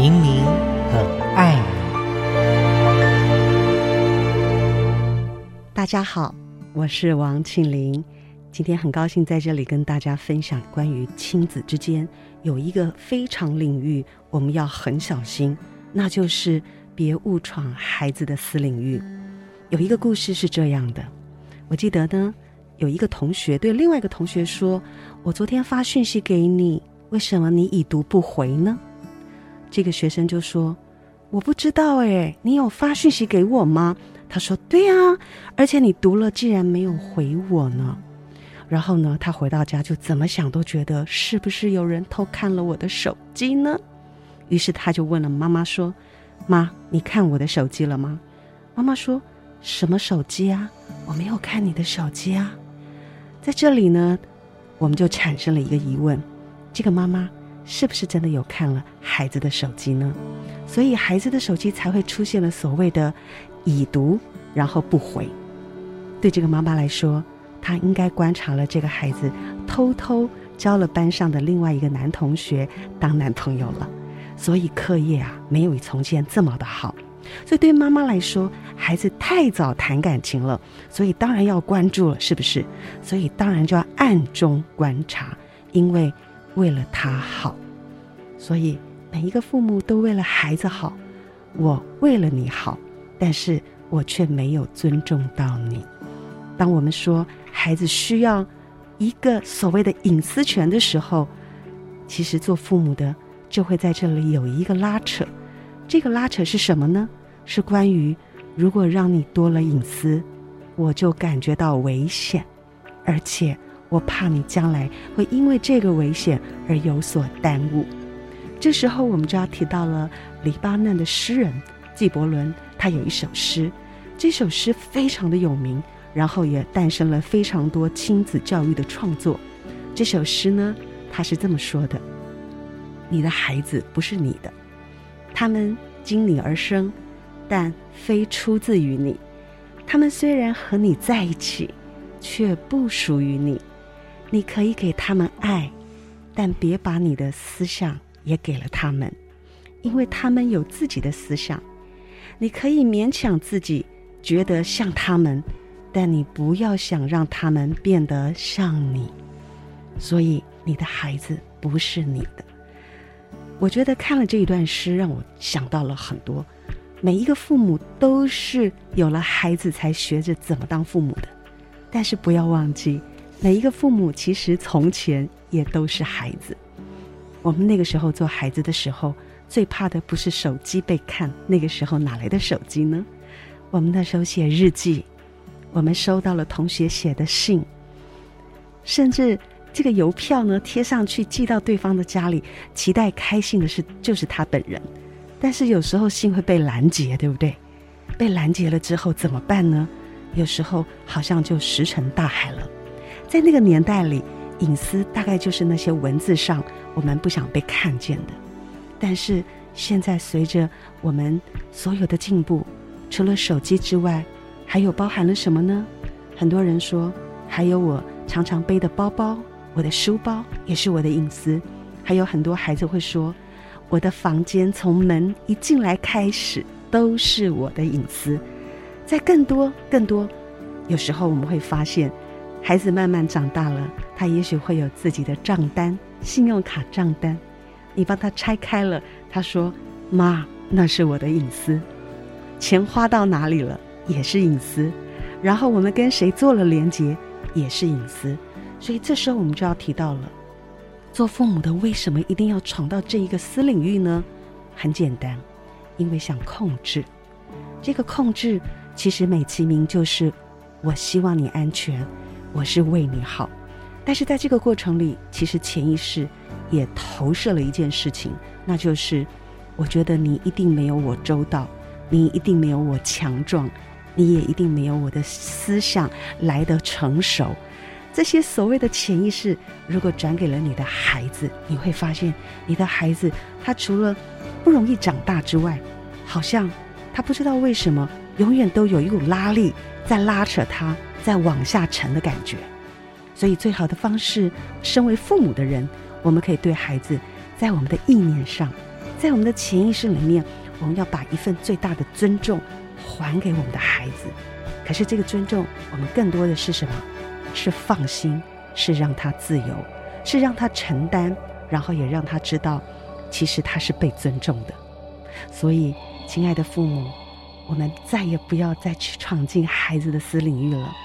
明明很爱你。大家好，我是王庆玲，今天很高兴在这里跟大家分享关于亲子之间有一个非常领域，我们要很小心，那就是别误闯孩子的私领域。有一个故事是这样的，我记得呢，有一个同学对另外一个同学说：“我昨天发讯息给你，为什么你已读不回呢？”这个学生就说：“我不知道诶，你有发讯息给我吗？”他说：“对呀，而且你读了，竟然没有回我呢。”然后呢，他回到家就怎么想都觉得是不是有人偷看了我的手机呢？于是他就问了妈妈说：“妈，你看我的手机了吗？”妈妈说：“什么手机啊？我没有看你的手机啊。”在这里呢，我们就产生了一个疑问：这个妈妈是不是真的有看了孩子的手机呢？所以孩子的手机才会出现了所谓的已读，然后不回。对这个妈妈来说，她应该观察了这个孩子偷偷交了班上的另外一个男同学当男朋友了，所以课业啊没有从前这么的好。所以对妈妈来说，孩子太早谈感情了，所以当然要关注了，是不是？所以当然就要暗中观察，因为为了他好，所以每一个父母都为了孩子好，我为了你好，但是我却没有尊重到你。当我们说孩子需要一个所谓的隐私权的时候，其实做父母的就会在这里有一个拉扯。这个拉扯是什么呢？是关于如果让你多了隐私，我就感觉到危险，而且我怕你将来会因为这个危险而有所耽误。这时候我们就要提到了黎巴嫩的诗人纪伯伦，他有一首诗，这首诗非常的有名，然后也诞生了非常多亲子教育的创作。这首诗呢，他是这么说的：“你的孩子不是你的，他们经你而生，但非出自于你。他们虽然和你在一起，却不属于你。你可以给他们爱，但别把你的思想也给了他们，因为他们有自己的思想。你可以勉强自己觉得像他们。”但你不要想让他们变得像你，所以你的孩子不是你的。我觉得看了这一段诗，让我想到了很多。每一个父母都是有了孩子才学着怎么当父母的，但是不要忘记，每一个父母其实从前也都是孩子。我们那个时候做孩子的时候，最怕的不是手机被看，那个时候哪来的手机呢？我们那时候写日记。我们收到了同学写的信，甚至这个邮票呢贴上去寄到对方的家里，期待开信的是就是他本人。但是有时候信会被拦截，对不对？被拦截了之后怎么办呢？有时候好像就石沉大海了。在那个年代里，隐私大概就是那些文字上我们不想被看见的。但是现在随着我们所有的进步，除了手机之外，还有包含了什么呢？很多人说，还有我常常背的包包，我的书包也是我的隐私。还有很多孩子会说，我的房间从门一进来开始都是我的隐私。在更多更多，有时候我们会发现，孩子慢慢长大了，他也许会有自己的账单、信用卡账单，你帮他拆开了，他说：“妈，那是我的隐私，钱花到哪里了？”也是隐私，然后我们跟谁做了连结，也是隐私，所以这时候我们就要提到了，做父母的为什么一定要闯到这一个私领域呢？很简单，因为想控制。这个控制其实美其名就是，我希望你安全，我是为你好。但是在这个过程里，其实潜意识也投射了一件事情，那就是，我觉得你一定没有我周到，你一定没有我强壮。你也一定没有我的思想来得成熟。这些所谓的潜意识，如果转给了你的孩子，你会发现，你的孩子他除了不容易长大之外，好像他不知道为什么，永远都有一股拉力在拉扯他，在往下沉的感觉。所以，最好的方式，身为父母的人，我们可以对孩子，在我们的意念上，在我们的潜意识里面，我们要把一份最大的尊重还给我们的孩子。可是这个尊重，我们更多的是什么？是放心，是让他自由，是让他承担，然后也让他知道，其实他是被尊重的。所以，亲爱的父母，我们再也不要再去闯进孩子的私领域了。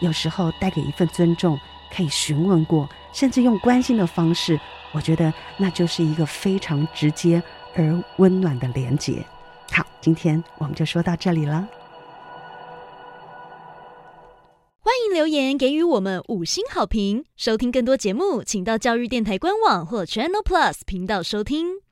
有时候，带给一份尊重，可以询问过，甚至用关心的方式，我觉得那就是一个非常直接而温暖的连结。好，今天我们就说到这里了。欢迎留言给予我们五星好评。收听更多节目，请到教育电台官网或 Channel Plus 频道收听。